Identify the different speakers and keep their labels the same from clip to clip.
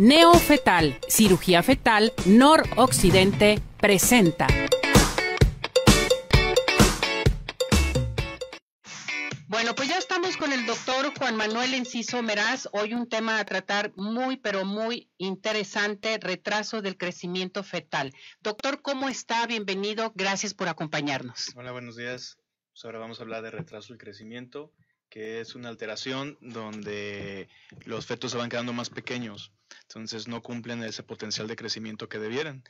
Speaker 1: Neofetal, cirugía fetal, noroccidente, presenta. Bueno, pues ya estamos con el doctor Juan Manuel Enciso Meraz. Hoy un tema a tratar muy, pero muy interesante, retraso del crecimiento fetal. Doctor, ¿cómo está? Bienvenido. Gracias por acompañarnos.
Speaker 2: Hola, buenos días. Pues ahora vamos a hablar de retraso del crecimiento, que es una alteración donde los fetos se van quedando más pequeños entonces no cumplen ese potencial de crecimiento que debieran.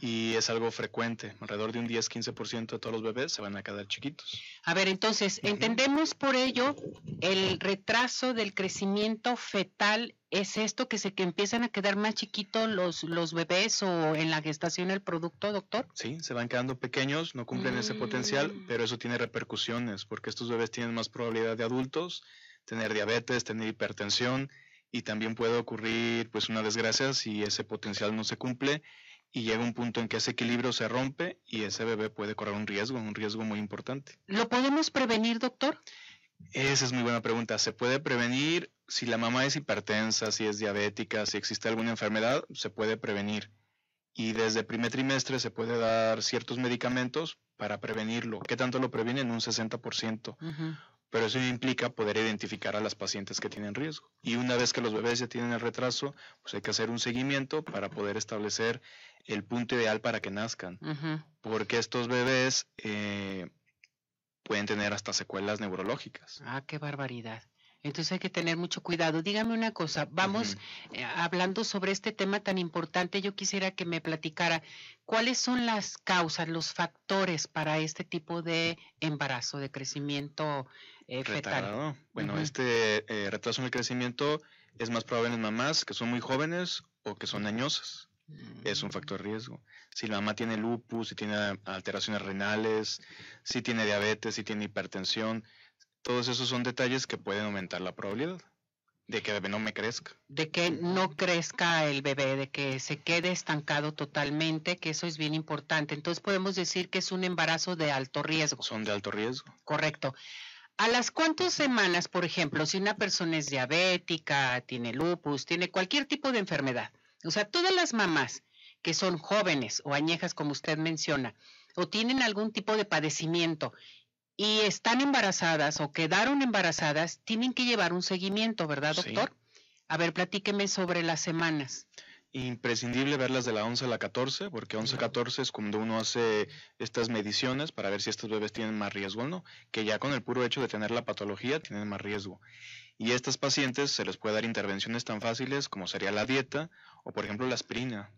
Speaker 2: Y es algo frecuente, alrededor de un 10-15% de todos los bebés se van a quedar chiquitos.
Speaker 1: A ver, entonces, entendemos por ello el retraso del crecimiento fetal. ¿Es esto que se que empiezan a quedar más chiquitos los, los bebés o en la gestación el producto, doctor?
Speaker 2: Sí, se van quedando pequeños, no cumplen ese potencial, mm. pero eso tiene repercusiones porque estos bebés tienen más probabilidad de adultos, tener diabetes, tener hipertensión, y también puede ocurrir pues una desgracia si ese potencial no se cumple y llega un punto en que ese equilibrio se rompe y ese bebé puede correr un riesgo, un riesgo muy importante.
Speaker 1: ¿Lo podemos prevenir, doctor?
Speaker 2: Esa es muy buena pregunta. Se puede prevenir si la mamá es hipertensa, si es diabética, si existe alguna enfermedad, se puede prevenir. Y desde el primer trimestre se puede dar ciertos medicamentos para prevenirlo. ¿Qué tanto lo previenen? Un 60% pero eso implica poder identificar a las pacientes que tienen riesgo. Y una vez que los bebés ya tienen el retraso, pues hay que hacer un seguimiento para poder establecer el punto ideal para que nazcan. Porque estos bebés eh, pueden tener hasta secuelas neurológicas.
Speaker 1: Ah, qué barbaridad. Entonces hay que tener mucho cuidado. Dígame una cosa, vamos eh, hablando sobre este tema tan importante, yo quisiera que me platicara cuáles son las causas, los factores para este tipo de embarazo, de crecimiento eh, fetal.
Speaker 2: Bueno, este eh, retraso en el crecimiento es más probable en mamás que son muy jóvenes o que son añosas. Es un factor de riesgo. Si la mamá tiene lupus, si tiene alteraciones renales, si tiene diabetes, si tiene hipertensión, todos esos son detalles que pueden aumentar la probabilidad de que el bebé no me crezca.
Speaker 1: De que no crezca el bebé, de que se quede estancado totalmente, que eso es bien importante. Entonces podemos decir que es un embarazo de alto riesgo.
Speaker 2: Son de alto riesgo.
Speaker 1: Correcto. ¿A las cuántas semanas, por ejemplo, si una persona es diabética, tiene lupus, tiene cualquier tipo de enfermedad? O sea, todas las mamás que son jóvenes o añejas, como usted menciona, o tienen algún tipo de padecimiento y están embarazadas o quedaron embarazadas, tienen que llevar un seguimiento, ¿verdad, doctor? A ver, platíqueme sobre las semanas.
Speaker 2: Imprescindible verlas de la 11 a la 14, porque 11 a 14 es cuando uno hace estas mediciones para ver si estos bebés tienen más riesgo o no, que ya con el puro hecho de tener la patología tienen más riesgo. Y a estas pacientes se les puede dar intervenciones tan fáciles como sería la dieta o, por ejemplo, la aspirina.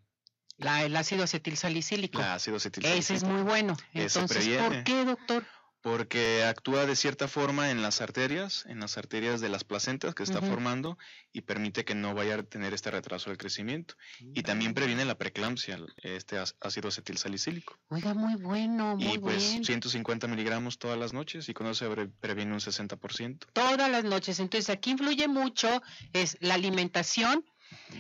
Speaker 1: La, el ácido acetilsalicílico.
Speaker 2: El ácido acetilsalicílico.
Speaker 1: Ese es muy bueno. Entonces, ¿por qué, doctor?
Speaker 2: Porque actúa de cierta forma en las arterias, en las arterias de las placentas que está formando y permite que no vaya a tener este retraso del crecimiento. Y también previene la preeclampsia, este ácido acetilsalicílico.
Speaker 1: Oiga, muy bueno, muy
Speaker 2: Y pues 150 miligramos todas las noches y con eso se previene un 60%.
Speaker 1: Todas las noches. Entonces aquí influye mucho es la alimentación,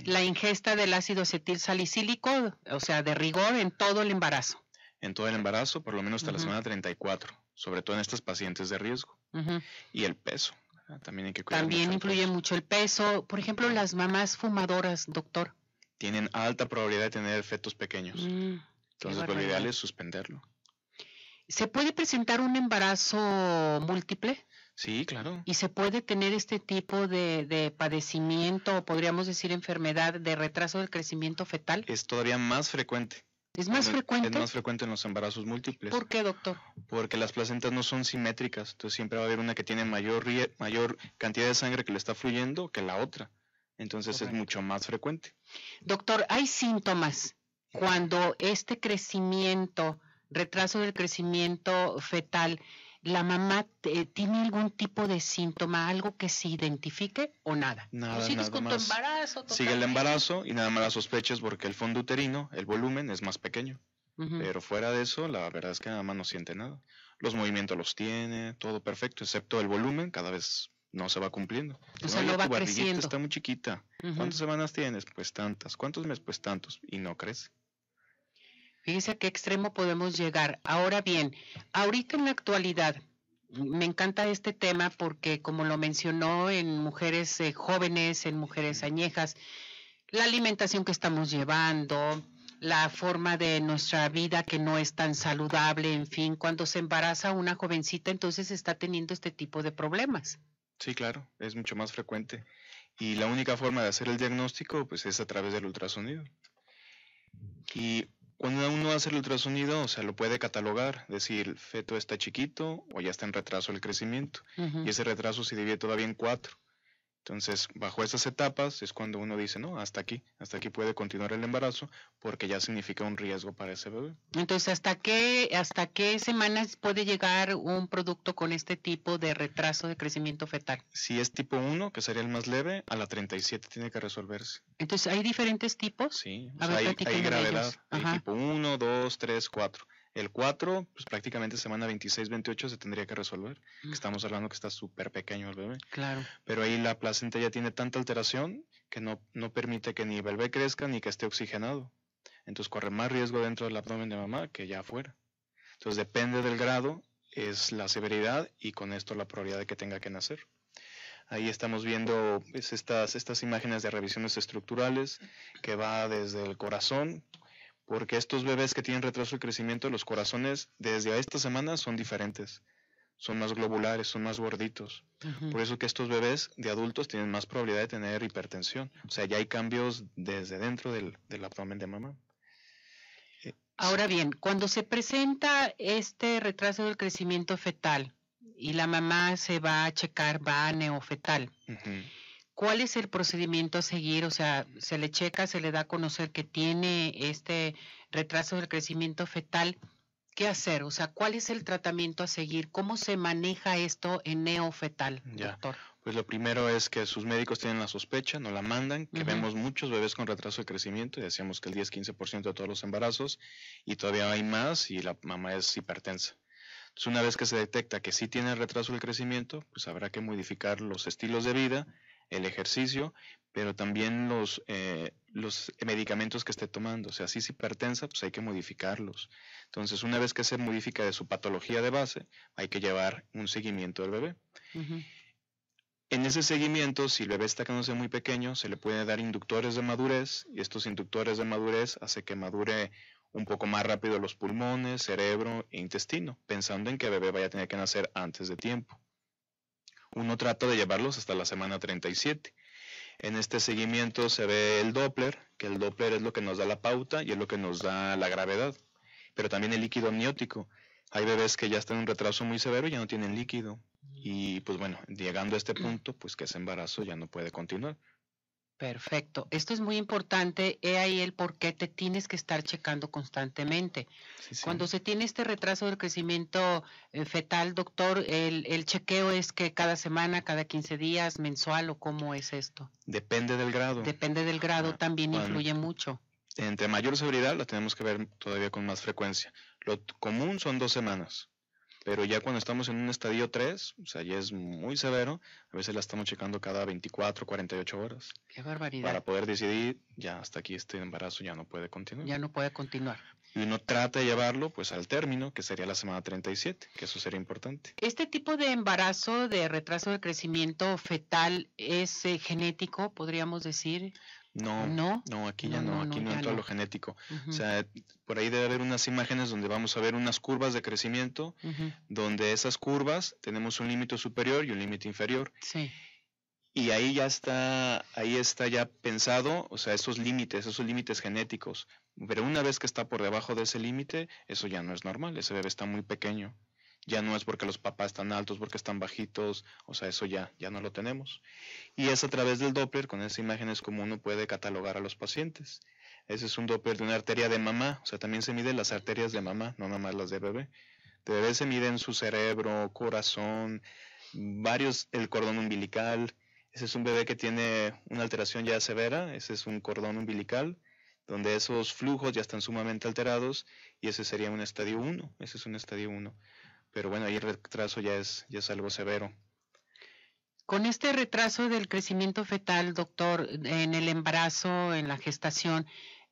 Speaker 1: la ingesta del ácido acetilsalicílico, o sea, de rigor en todo el embarazo.
Speaker 2: En todo el embarazo, por lo menos hasta la semana 34 sobre todo en estas pacientes de riesgo. Y el peso. También hay que cuidar
Speaker 1: También influye mucho el peso. Por ejemplo, las mamás fumadoras, doctor.
Speaker 2: Tienen alta probabilidad de tener fetos pequeños. Mm, Entonces, lo ideal es suspenderlo.
Speaker 1: ¿Se puede presentar un embarazo múltiple?
Speaker 2: Sí, claro.
Speaker 1: ¿Y se puede tener este tipo de, de, padecimiento, o podríamos decir enfermedad de retraso del crecimiento fetal?
Speaker 2: Es todavía más frecuente.
Speaker 1: ¿Es más frecuente?
Speaker 2: Es más frecuente en los embarazos múltiples.
Speaker 1: ¿Por qué, doctor?
Speaker 2: Porque las placentas no son simétricas, entonces siempre va a haber una que tiene mayor, mayor cantidad de sangre que le está fluyendo que la otra. Entonces es mucho más frecuente.
Speaker 1: Doctor, ¿hay síntomas cuando este crecimiento, retraso del crecimiento fetal, la mamá eh, tiene algún tipo de síntoma, algo que se identifique o nada.
Speaker 2: Nada, sigues con tu embarazo. Sigue el embarazo y nada más la sospechas porque el fondo uterino, el volumen es más pequeño. Pero fuera de eso, la verdad es que nada más no siente nada. Los movimientos los tiene, todo perfecto, excepto el volumen, cada vez no se va cumpliendo.
Speaker 1: O sea, no, va creciendo.
Speaker 2: Está muy chiquita. ¿Cuántas semanas tienes? Pues tantas. ¿Cuántos meses? Pues tantos. Y no crece.
Speaker 1: Fíjese a qué extremo podemos llegar. Ahora bien, ahorita en la actualidad, me encanta este tema porque, como lo mencionó, en mujeres eh, jóvenes, en mujeres añejas, La alimentación que estamos llevando, la forma de nuestra vida que no es tan saludable, en fin, cuando se embaraza una jovencita, entonces está teniendo este tipo de problemas.
Speaker 2: Sí, claro, es mucho más frecuente. Y la única forma de hacer el diagnóstico, pues es a través del ultrasonido. Y cuando uno hace el ultrasonido, o sea, lo puede catalogar, decir, el feto está chiquito o ya está en retraso el crecimiento. Y ese retraso se divide todavía en cuatro. Entonces, bajo esas etapas es cuando uno dice, no, hasta aquí, hasta aquí puede continuar el embarazo porque ya significa un riesgo para ese bebé.
Speaker 1: Entonces, ¿hasta qué, hasta qué semanas puede llegar un producto con este tipo de retraso de crecimiento fetal?
Speaker 2: Si es tipo 1, que sería el más leve, a la 37 tiene que resolverse.
Speaker 1: Entonces, ¿hay diferentes tipos?
Speaker 2: Sí, hay, hay gravedad. Hay tipo 1, 2, 3, 4. El 4, pues prácticamente semana 26-28 se tendría que resolver. Mm. Estamos hablando que está súper pequeño el bebé.
Speaker 1: Claro.
Speaker 2: Pero ahí la placenta ya tiene tanta alteración que no, no permite que ni el bebé crezca ni que esté oxigenado. Entonces corre más riesgo dentro del abdomen de mamá que ya afuera. Entonces depende del grado, es la severidad y con esto la probabilidad de que tenga que nacer. Ahí estamos viendo pues, estas, estas imágenes de revisiones estructurales que va desde el corazón, porque estos bebés que tienen retraso de crecimiento, los corazones desde esta semana son diferentes, son más globulares, son más gorditos. Por eso que estos bebés de adultos tienen más probabilidad de tener hipertensión. O sea, ya hay cambios desde dentro del, abdomen de mamá.
Speaker 1: Eh, Ahora bien, cuando se presenta este retraso del crecimiento fetal y la mamá se va a checar, va a neofetal, ¿Cuál es el procedimiento a seguir? O sea, se le checa, se le da a conocer que tiene este retraso del crecimiento fetal. ¿Qué hacer? O sea, ¿cuál es el tratamiento a seguir? ¿Cómo se maneja esto en neofetal, doctor?
Speaker 2: Pues lo primero es que sus médicos tienen la sospecha, no la mandan, que vemos muchos bebés con retraso de crecimiento, y decíamos que el 10-15% de todos los embarazos, y todavía hay más, y la mamá es hipertensa. Entonces, una vez que se detecta que sí tiene retraso del crecimiento, pues habrá que modificar los estilos de vida el ejercicio, pero también los, eh, los medicamentos que esté tomando. O sea, si es hipertensa, pues hay que modificarlos. Entonces, una vez que se modifica de su patología de base, hay que llevar un seguimiento del bebé. En ese seguimiento, si el bebé está quedándose muy pequeño, se le puede dar inductores de madurez y estos inductores de madurez hace que madure un poco más rápido los pulmones, cerebro e intestino, pensando en que el bebé vaya a tener que nacer antes de tiempo uno trata de llevarlos hasta la semana 37. En este seguimiento se ve el Doppler, que el Doppler es lo que nos da la pauta y es lo que nos da la gravedad, pero también el líquido amniótico. Hay bebés que ya están en un retraso muy severo y ya no tienen líquido. Y pues bueno, llegando a este punto, pues que ese embarazo ya no puede continuar.
Speaker 1: Perfecto. Esto es muy importante. He ahí el por qué te tienes que estar checando constantemente. Cuando se tiene este retraso del crecimiento eh, fetal, doctor, el, chequeo es que cada semana, cada 15 días, mensual o cómo es esto?
Speaker 2: Depende del grado.
Speaker 1: Depende del grado, ah, también influye mucho.
Speaker 2: Entre mayor severidad la tenemos que ver todavía con más frecuencia. Lo común son dos semanas. Pero ya cuando estamos en un estadio 3, o sea, ya es muy severo, a veces la estamos checando cada 24, 48 horas.
Speaker 1: Qué barbaridad.
Speaker 2: Para poder decidir, ya hasta aquí este embarazo ya no puede continuar.
Speaker 1: Ya no puede continuar.
Speaker 2: Y uno trata de llevarlo pues al término, que sería la semana 37, que eso sería importante.
Speaker 1: ¿Este tipo de embarazo de retraso de crecimiento fetal es eh, genético, podríamos decir?
Speaker 2: No, no, no aquí ya no, aquí no, entra lo genético. O sea, por ahí debe haber unas imágenes donde vamos a ver unas curvas de crecimiento, donde esas curvas tenemos un límite superior y un límite inferior.
Speaker 1: Sí.
Speaker 2: Y ahí ya está, ahí está ya pensado, o sea, esos límites, esos límites genéticos. Pero una vez que está por debajo de ese límite, eso ya no es normal, ese bebé está muy pequeño ya no es porque los papás están altos, porque están bajitos, o sea, eso ya, ya no lo tenemos. Y es a través del Doppler, con esa imagen es como uno puede catalogar a los pacientes. Ese es un Doppler de una arteria de mamá, o sea, también se miden las arterias de mamá, no nada más las de bebé. De bebé se miden su cerebro, corazón, varios, el cordón umbilical. Ese es un bebé que tiene una alteración ya severa, ese es un cordón umbilical donde esos flujos ya están sumamente alterados y ese sería un estadio 1, ese es un estadio 1 pero bueno, ahí el retraso ya es, ya es algo severo.
Speaker 1: Con este retraso del crecimiento fetal, doctor, en el embarazo, en la gestación,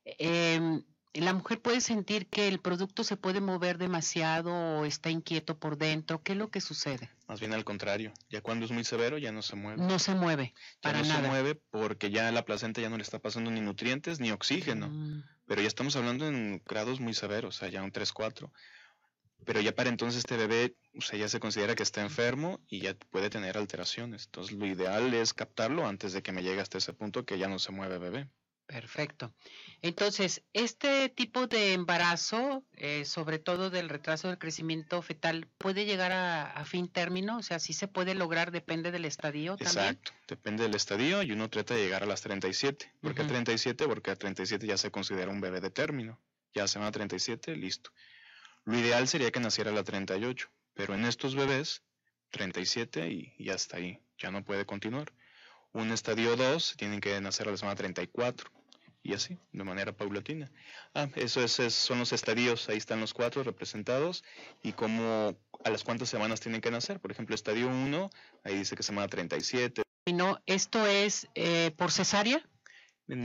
Speaker 1: em, la mujer puede sentir que el producto se puede mover demasiado o está inquieto por dentro. ¿Qué es lo que sucede?
Speaker 2: Más bien al contrario, ya cuando es muy severo ya no se mueve.
Speaker 1: No se mueve,
Speaker 2: ya no
Speaker 1: nada.
Speaker 2: se mueve porque ya la placenta ya no le está pasando ni nutrientes ni oxígeno.
Speaker 1: Mm,
Speaker 2: Pero ya estamos hablando en grados muy severos, o sea, ya un 3-4. Pero ya para entonces este bebé, o sea, ya se considera que está enfermo y ya puede tener alteraciones. Entonces lo ideal es captarlo antes de que me llegue hasta ese punto que ya no se mueve bebé.
Speaker 1: Perfecto. Entonces, este tipo de embarazo, eh, sobre todo del retraso del crecimiento fetal, puede llegar a, a fin término, o sea, sí se puede lograr, depende del estadio también.
Speaker 2: Exacto, depende del estadio y uno trata de llegar a las 37. ¿Por qué
Speaker 1: Ujú.
Speaker 2: 37? Porque a 37 ya se considera un bebé de término. Ya se va a 37, listo. Lo ideal sería que naciera la 38, pero en estos bebés, 37 y y ya está ahí, ya no puede continuar. Un estadio 2 tienen que nacer a la semana 34 y así, de manera paulatina. Ah, eso es, es- son los estadios, ahí están los cuatro representados y cómo, a las cuántas semanas tienen que nacer. Por ejemplo, estadio 1, ahí dice que semana 37.
Speaker 1: Y no, ¿Esto es eh, por cesárea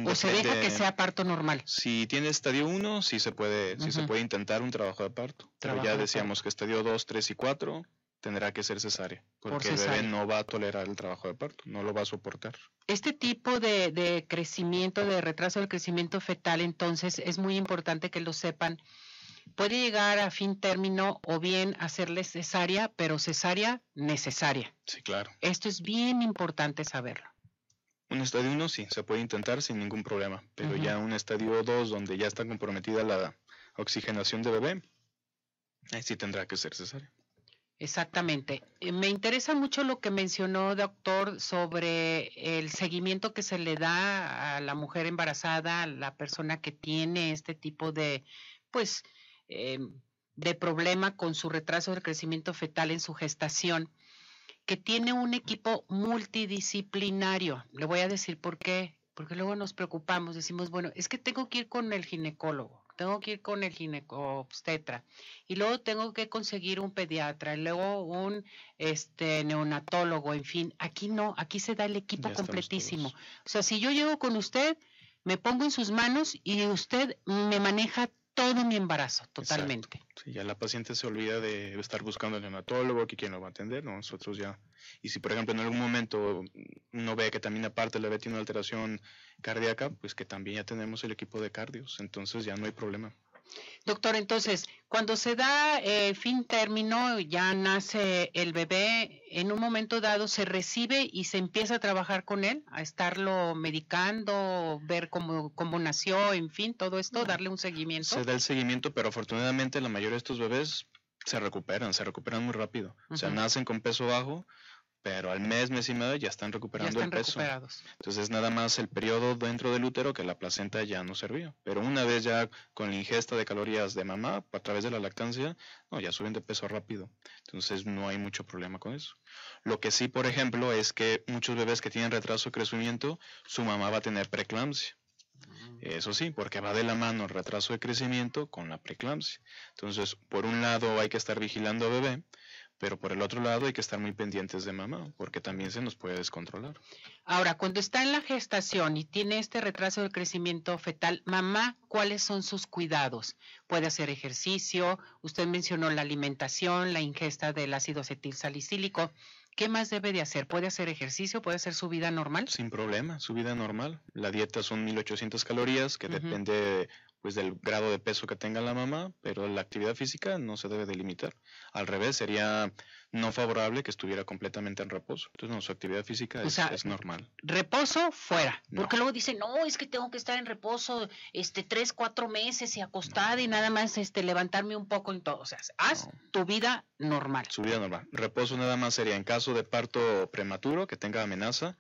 Speaker 1: o se deja que sea parto normal?
Speaker 2: Si tiene estadio 1, sí se puede, sí se puede intentar un trabajo de parto. Pero ya
Speaker 1: de
Speaker 2: decíamos que estadio 2, 3 y 4 tendrá que ser cesárea. Porque el
Speaker 1: cesárea.
Speaker 2: bebé no va a tolerar el trabajo de parto, no lo va a soportar.
Speaker 1: Este tipo de, de crecimiento, de retraso del crecimiento fetal, entonces es muy importante que lo sepan. Puede llegar a fin término o bien hacerle cesárea, pero cesárea necesaria.
Speaker 2: Sí, claro.
Speaker 1: Esto es bien importante saberlo.
Speaker 2: Un estadio 1 sí, se puede intentar sin ningún problema. Pero ya un estadio 2, donde ya está comprometida la oxigenación de bebé, ahí sí tendrá que ser cesárea.
Speaker 1: Exactamente. Eh, Me interesa mucho lo que mencionó, doctor, sobre el seguimiento que se le da a la mujer embarazada, a la persona que tiene este tipo de, pues, eh, de problema con su retraso del crecimiento fetal en su gestación, que tiene un equipo multidisciplinario. Le voy a decir por qué, porque luego nos preocupamos, decimos, bueno, es que tengo que ir con el ginecólogo, tengo que ir con el ginecobstetra y luego tengo que conseguir un pediatra, y luego un este neonatólogo, en fin, aquí no, aquí se da el equipo
Speaker 2: Ya
Speaker 1: completísimo. O sea, si yo llego con usted, me pongo en sus manos y usted me maneja todo mi embarazo, totalmente.
Speaker 2: Sí, ya la paciente se olvida de estar buscando al neonatólogo, que quién lo va a atender, ¿no? nosotros ya. Y si, por ejemplo, en algún momento uno ve que también aparte el bebé tiene una alteración cardíaca, pues que también ya tenemos el equipo de cardios, entonces ya no hay problema.
Speaker 1: Doctor, entonces, cuando se da eh, fin término, ya nace el bebé, en un momento dado se recibe y se empieza a trabajar con él, a estarlo medicando, ver cómo, cómo nació, en fin, todo esto,
Speaker 2: No.
Speaker 1: darle un seguimiento.
Speaker 2: Se da el seguimiento, pero afortunadamente la mayoría de estos bebés se recuperan, se recuperan muy rápido. O sea, nacen con peso bajo, pero al mes, mes y medio ya están
Speaker 1: ya
Speaker 2: recuperando
Speaker 1: están
Speaker 2: el peso.
Speaker 1: recuperados.
Speaker 2: Entonces nada más el periodo dentro del útero que la placenta ya no servía. Pero una vez ya con la ingesta de calorías de mamá a través de la lactancia, no, ya suben de peso rápido. Entonces no hay mucho problema con eso. Lo que sí, por ejemplo, es que muchos bebés que tienen retraso de crecimiento, su mamá va a tener preeclampsia. Eso sí, porque va de la mano el retraso de crecimiento con la preeclampsia. Entonces, por un lado hay que estar vigilando a bebé, pero por el otro lado hay que estar muy pendientes de mamá, porque también se nos puede descontrolar.
Speaker 1: Ahora, cuando está en la gestación y tiene este retraso del crecimiento fetal, mamá, ¿cuáles son sus cuidados? Puede hacer ejercicio, usted mencionó la alimentación, la ingesta del ácido acetil salicílico. ¿Qué más debe de hacer? ¿Puede hacer ejercicio? ¿Puede hacer su vida normal?
Speaker 2: Sin problema, su vida normal. La dieta son 1800 calorías, que depende pues del grado de peso que tenga la mamá, pero la actividad física no se debe de limitar. Al revés, sería no favorable que estuviera completamente en reposo. Entonces, no, su actividad física
Speaker 1: O
Speaker 2: es,
Speaker 1: sea,
Speaker 2: es normal.
Speaker 1: Reposo fuera,
Speaker 2: No.
Speaker 1: porque luego dicen, no, es que tengo que estar en reposo este tres, cuatro meses y acostada y nada más este levantarme un poco en todo. O sea, haz
Speaker 2: No.
Speaker 1: tu vida normal.
Speaker 2: Su vida normal. Reposo nada más sería en caso de parto prematuro, que tenga amenaza,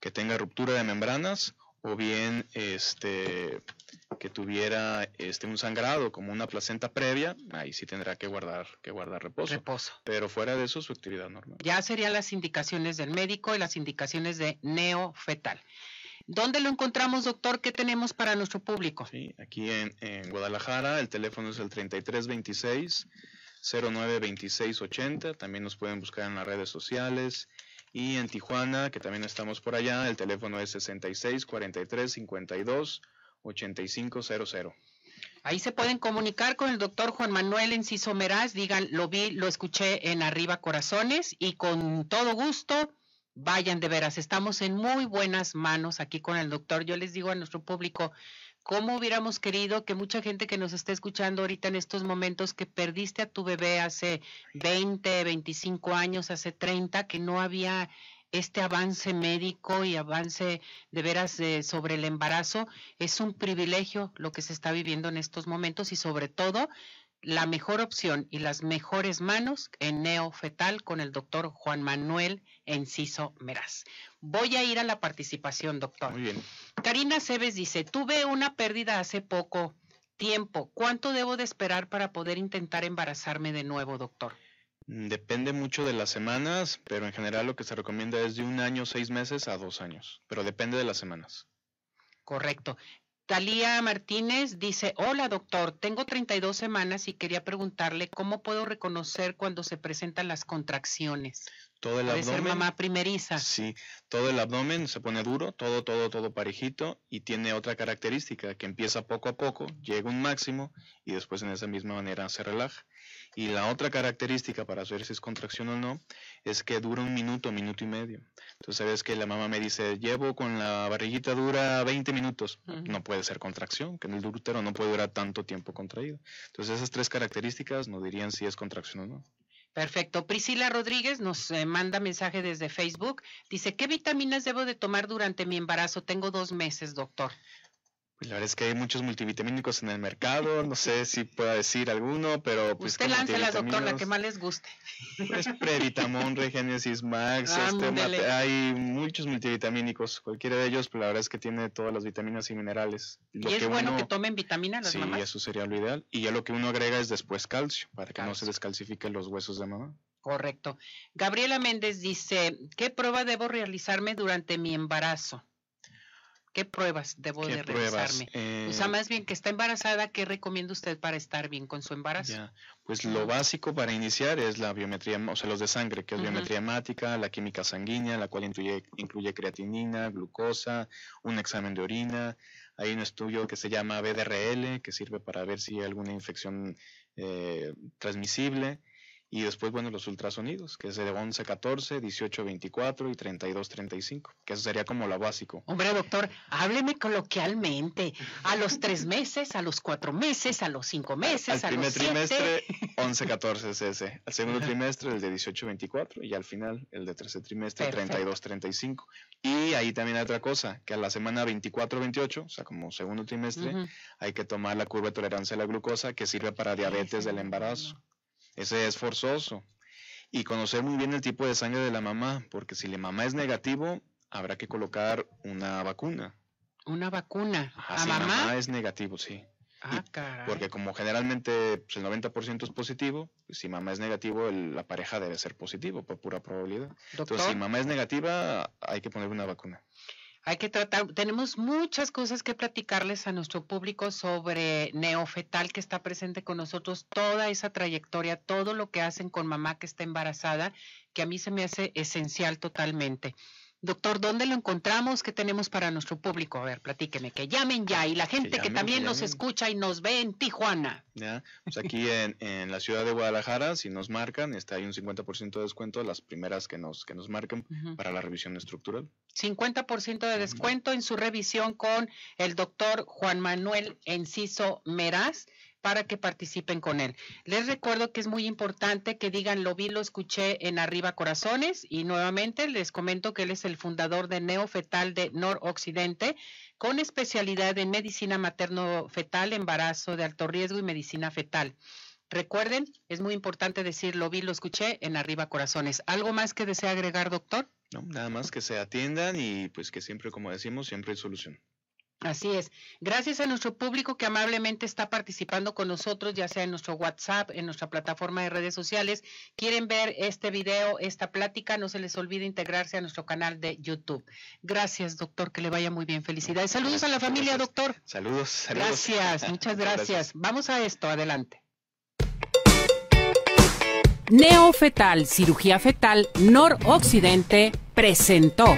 Speaker 2: que tenga ruptura de membranas o bien este que tuviera este un sangrado como una placenta previa, ahí sí tendrá que guardar que guardar reposo.
Speaker 1: Reposo.
Speaker 2: Pero fuera de eso su actividad normal.
Speaker 1: Ya serían las indicaciones del médico y las indicaciones de neofetal. ¿Dónde lo encontramos, doctor? ¿Qué tenemos para nuestro público?
Speaker 2: Sí, aquí en, en Guadalajara el teléfono es el 3326 092680, también nos pueden buscar en las redes sociales y en Tijuana, que también estamos por allá, el teléfono es 66 43 52 8500.
Speaker 1: Ahí se pueden comunicar con el doctor Juan Manuel Enciso Meraz, digan, lo vi, lo escuché en Arriba Corazones y con todo gusto, vayan de veras, estamos en muy buenas manos aquí con el doctor. Yo les digo a nuestro público, ¿cómo hubiéramos querido que mucha gente que nos esté escuchando ahorita en estos momentos, que perdiste a tu bebé hace 20, 25 años, hace 30, que no había este avance médico y avance de veras eh, sobre el embarazo es un privilegio lo que se está viviendo en estos momentos y sobre todo la mejor opción y las mejores manos en neofetal con el doctor Juan Manuel Enciso Meraz. Voy a ir a la participación, doctor.
Speaker 2: Muy bien.
Speaker 1: Karina Cebes dice, tuve una pérdida hace poco tiempo. ¿Cuánto debo de esperar para poder intentar embarazarme de nuevo, doctor?
Speaker 2: Mm, depende mucho de las semanas, pero en general lo que se recomienda es de un año, seis meses a dos años, pero depende de las semanas.
Speaker 1: Correcto. Talía Martínez dice, hola doctor, tengo 32 semanas y quería preguntarle cómo puedo reconocer cuando se presentan las contracciones.
Speaker 2: Todo el
Speaker 1: Puede
Speaker 2: abdomen.
Speaker 1: ser mamá primeriza.
Speaker 2: Sí, todo el abdomen se pone duro, todo, todo, todo parejito y tiene otra característica que empieza poco a poco, llega un máximo y después en esa misma manera se relaja. Y la otra característica para saber si es contracción o no es que dura un minuto, minuto y medio. Entonces sabes que la mamá me dice, llevo con la barriguita dura 20 minutos. No puede ser contracción, que en el útero no puede durar tanto tiempo contraído. Entonces esas tres características nos dirían si es contracción o no.
Speaker 1: Perfecto. Priscila Rodríguez nos eh, manda mensaje desde Facebook. Dice, ¿qué vitaminas debo de tomar durante mi embarazo? Tengo dos meses, doctor.
Speaker 2: La verdad es que hay muchos multivitamínicos en el mercado, no sé si pueda decir alguno, pero pues
Speaker 1: Usted
Speaker 2: con
Speaker 1: láncelas, doctor, la que más les guste.
Speaker 2: Pues Previtamón, Regenesis Max, este,
Speaker 1: Ándele.
Speaker 2: mate- hay muchos multivitamínicos, cualquiera de ellos, pero la verdad es que tiene todas las vitaminas y minerales. Lo
Speaker 1: y es bueno
Speaker 2: uno-
Speaker 1: que tomen vitaminas las
Speaker 2: Sí,
Speaker 1: mamás.
Speaker 2: eso sería lo ideal. Y ya lo que uno agrega es después calcio, para que no se descalcifiquen los huesos de mamá.
Speaker 1: Correcto. Gabriela Méndez dice, ¿qué prueba debo realizarme durante mi embarazo? ¿Qué pruebas debo
Speaker 2: ¿Qué
Speaker 1: de realizarme?
Speaker 2: Eh,
Speaker 1: O sea, más bien que está embarazada, ¿qué recomienda usted para estar bien con su embarazo?
Speaker 2: Ya, pues lo básico para iniciar es la biometría, o sea, los de sangre, que es biometría hemática, la química sanguínea, la cual incluye, incluye creatinina, glucosa, un examen de orina. Hay un estudio que se llama BDRL, que sirve para ver si hay alguna infección eh, transmisible. Y después, bueno, los ultrasonidos, que es de 11, 14, 18, 24 y 32, 35, que eso sería como lo básico.
Speaker 1: Hombre, doctor, hábleme coloquialmente. A los tres meses, a los cuatro meses, a los cinco meses,
Speaker 2: Al
Speaker 1: a
Speaker 2: primer
Speaker 1: los
Speaker 2: trimestre, 11, 14 es ese. Al segundo trimestre, el de 18, 24. Y al final, el de tercer trimestre,
Speaker 1: Perfecto.
Speaker 2: 32, 35. Y ahí también hay otra cosa, que a la semana 24, 28, o sea, como segundo trimestre,
Speaker 1: Ujú.
Speaker 2: hay que tomar la curva de tolerancia a la glucosa, que sirve para diabetes
Speaker 1: Ese
Speaker 2: del
Speaker 1: no,
Speaker 2: embarazo.
Speaker 1: no.
Speaker 2: Ese es forzoso. Y conocer muy bien el tipo de sangre de la mamá, porque si la mamá es negativo, habrá que colocar una vacuna.
Speaker 1: Una vacuna.
Speaker 2: Ajá,
Speaker 1: ¿A
Speaker 2: si
Speaker 1: mamá?
Speaker 2: mamá es negativo, sí.
Speaker 1: Ah, caray.
Speaker 2: Porque como generalmente pues, el 90% es positivo, pues, si mamá es negativo, el- la pareja debe ser positivo por pura probabilidad.
Speaker 1: Doctor,
Speaker 2: Entonces, si mamá es negativa, hay que poner una vacuna.
Speaker 1: Hay que tratar, tenemos muchas cosas que platicarles a nuestro público sobre neofetal que está presente con nosotros, toda esa trayectoria, todo lo que hacen con mamá que está embarazada, que a mí se me hace esencial totalmente. Doctor, ¿dónde lo encontramos? ¿Qué tenemos para nuestro público? A ver, platíqueme, que llamen ya. Y la gente que,
Speaker 2: llamen, que
Speaker 1: también nos escucha y nos ve en Tijuana.
Speaker 2: ¿ya? Pues aquí en, en la ciudad de Guadalajara, si nos marcan, está hay un 50% de descuento las primeras que nos, que nos
Speaker 1: Ujú.
Speaker 2: para la revisión estructural.
Speaker 1: 50% de descuento en su revisión con el doctor Juan Manuel Enciso Meraz para que participen con él. Les recuerdo que es muy importante que digan lo vi, lo escuché en Arriba Corazones y nuevamente les comento que él es el fundador de Neofetal de Noroccidente con especialidad en medicina materno-fetal, embarazo de alto riesgo y medicina fetal. Recuerden, es muy importante decir lo vi, lo escuché en Arriba Corazones. ¿Algo más que desea agregar, doctor?
Speaker 2: ¿no? Nada más que se atiendan y pues que siempre, como decimos, siempre hay solución.
Speaker 1: Así es. Gracias a nuestro público que amablemente está participando con nosotros, ya sea en nuestro WhatsApp, en nuestra plataforma de redes sociales. Quieren ver este video, esta plática, no se les olvide integrarse a nuestro canal de YouTube. Gracias, doctor, que le vaya muy bien. Felicidades. Saludos a la
Speaker 2: Gracias,
Speaker 1: familia,
Speaker 2: gracias.
Speaker 1: doctor.
Speaker 2: Saludos, saludos.
Speaker 1: Gracias, muchas gracias. Vamos a esto, adelante.
Speaker 3: Neofetal, cirugía fetal, noroccidente, presentó.